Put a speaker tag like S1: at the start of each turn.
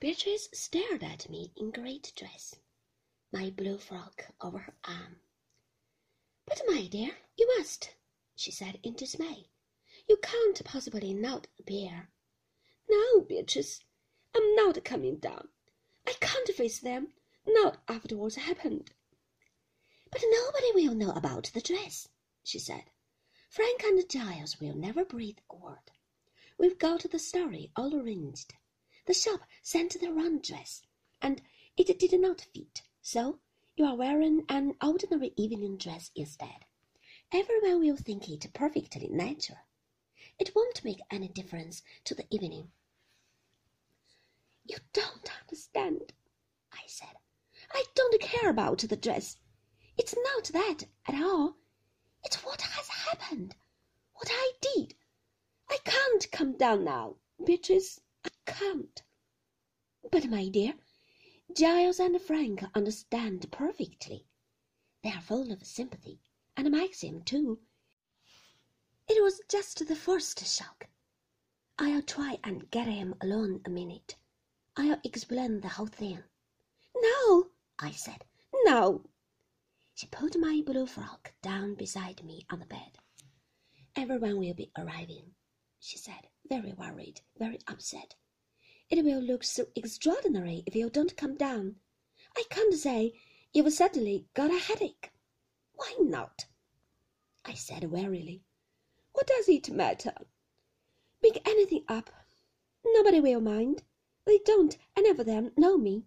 S1: Beatrice stared at me in great dress, my blue frock over her arm. But, my dear, you must, she said in dismay. You can't possibly not appear. No, Beatrice, I'm not coming down. I can't face them, not after what's happened. But nobody will know about the dress, she said. Frank and Giles will never breathe a word. We've got the story all arranged. The shop sent the wrong dress, and it did not fit, so you are wearing an ordinary evening dress instead. Everyone will think it perfectly natural. It won't make any difference to the evening. You don't understand, I said. I don't care about the dress. It's not that at all. It's what has happened, what I did. I can't come down now, Beatrice. Can't. But, my dear, Giles and Frank understand perfectly. They are full of sympathy, and Maxim, too. It was just the first shock. I'll try and get him alone a minute. I'll explain the whole thing. No, I said, no. She put my blue frock down beside me on the bed. Everyone will be arriving, she said, very worried, very upset. It will look so extraordinary if you don't come down. I can't say you've suddenly got a headache. Why not? I said wearily. What does it matter? Make anything up. Nobody will mind. They don't any of them know me.